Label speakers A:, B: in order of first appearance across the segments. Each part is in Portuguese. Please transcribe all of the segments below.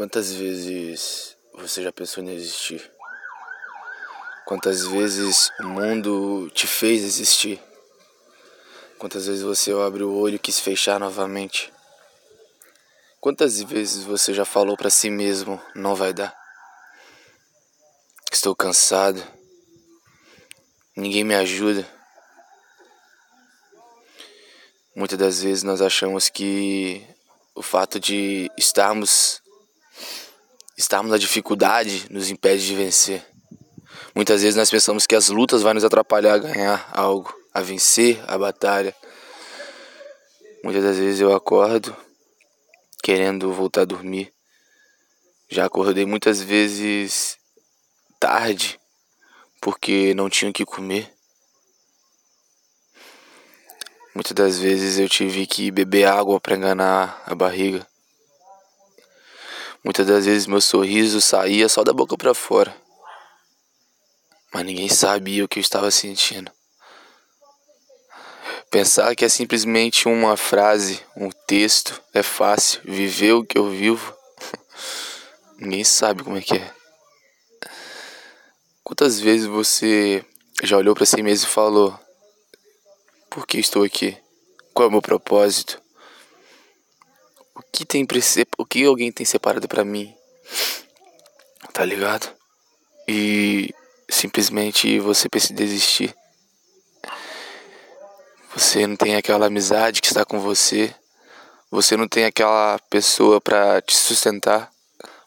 A: Quantas vezes você já pensou em existir? Quantas vezes o mundo te fez existir? Quantas vezes você abre o olho e quis fechar novamente? Quantas vezes você já falou para si mesmo: não vai dar? Estou cansado. Ninguém me ajuda. Muitas das vezes nós achamos que o fato de estarmos estarmos na dificuldade nos impede de vencer. Muitas vezes nós pensamos que as lutas vão nos atrapalhar a ganhar algo, a vencer a batalha. Muitas das vezes eu acordo querendo voltar a dormir. Já acordei muitas vezes tarde porque não tinha o que comer. Muitas das vezes eu tive que beber água para enganar a barriga. Muitas das vezes meu sorriso saía só da boca para fora. Mas ninguém sabia o que eu estava sentindo. Pensar que é simplesmente uma frase, um texto, é fácil. Viver o que eu vivo, ninguém sabe como é que é. Quantas vezes você já olhou para si mesmo e falou: Por que estou aqui? Qual é o meu propósito? O que tem o que alguém tem separado para mim? Tá ligado? E simplesmente você precisa desistir. Você não tem aquela amizade que está com você. Você não tem aquela pessoa para te sustentar.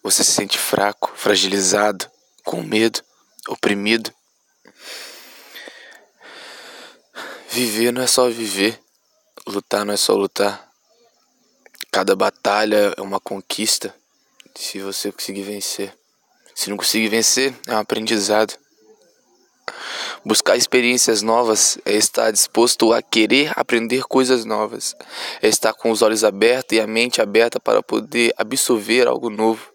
A: Você se sente fraco, fragilizado, com medo, oprimido. Viver não é só viver. Lutar não é só lutar. Cada batalha é uma conquista se você conseguir vencer. Se não conseguir vencer, é um aprendizado. Buscar experiências novas é estar disposto a querer aprender coisas novas, é estar com os olhos abertos e a mente aberta para poder absorver algo novo.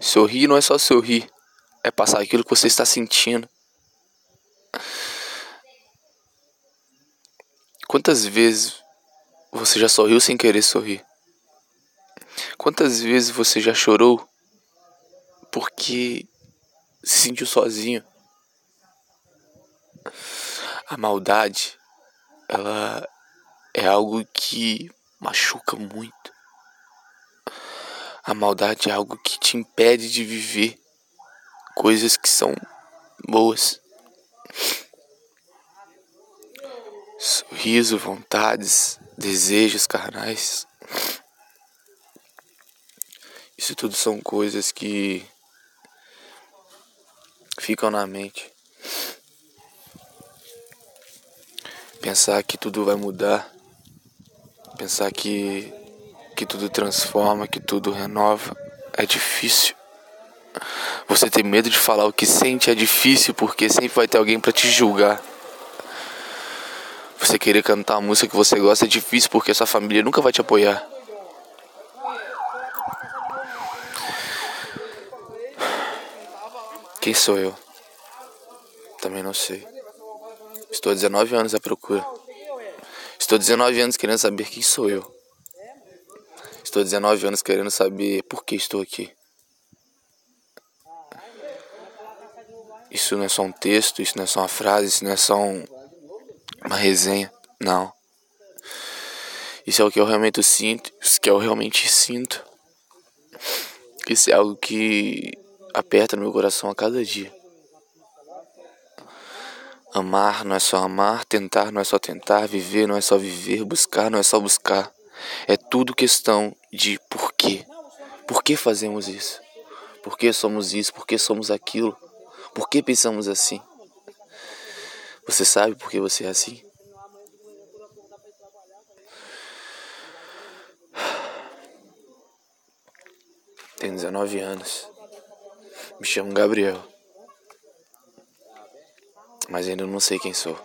A: Sorrir não é só sorrir, é passar aquilo que você está sentindo. Quantas vezes você já sorriu sem querer sorrir? Quantas vezes você já chorou porque se sentiu sozinho? A maldade, ela é algo que machuca muito. A maldade é algo que te impede de viver coisas que são boas. Sorriso, vontades, desejos carnais. Isso tudo são coisas que ficam na mente. Pensar que tudo vai mudar, pensar que, que tudo transforma, que tudo renova, é difícil. Você ter medo de falar o que sente é difícil porque sempre vai ter alguém para te julgar. Você querer cantar a música que você gosta é difícil porque sua família nunca vai te apoiar. Quem sou eu? Também não sei. Estou 19 anos à procura. Estou 19 anos querendo saber quem sou eu. Estou 19 anos querendo saber por que estou aqui. Isso não é só um texto, isso não é só uma frase, isso não é só um, uma resenha. Não. Isso é o que eu realmente sinto. Isso que eu realmente sinto. Isso é algo que aperta no meu coração a cada dia. Amar não é só amar, tentar não é só tentar, viver não é só viver, buscar não é só buscar. É tudo questão de porquê. Por que fazemos isso? Por que somos isso? Por que somos aquilo? Por que pensamos assim? Você sabe por que você é assim? Tenho 19 anos. Me chamo Gabriel. Mas ainda não sei quem sou.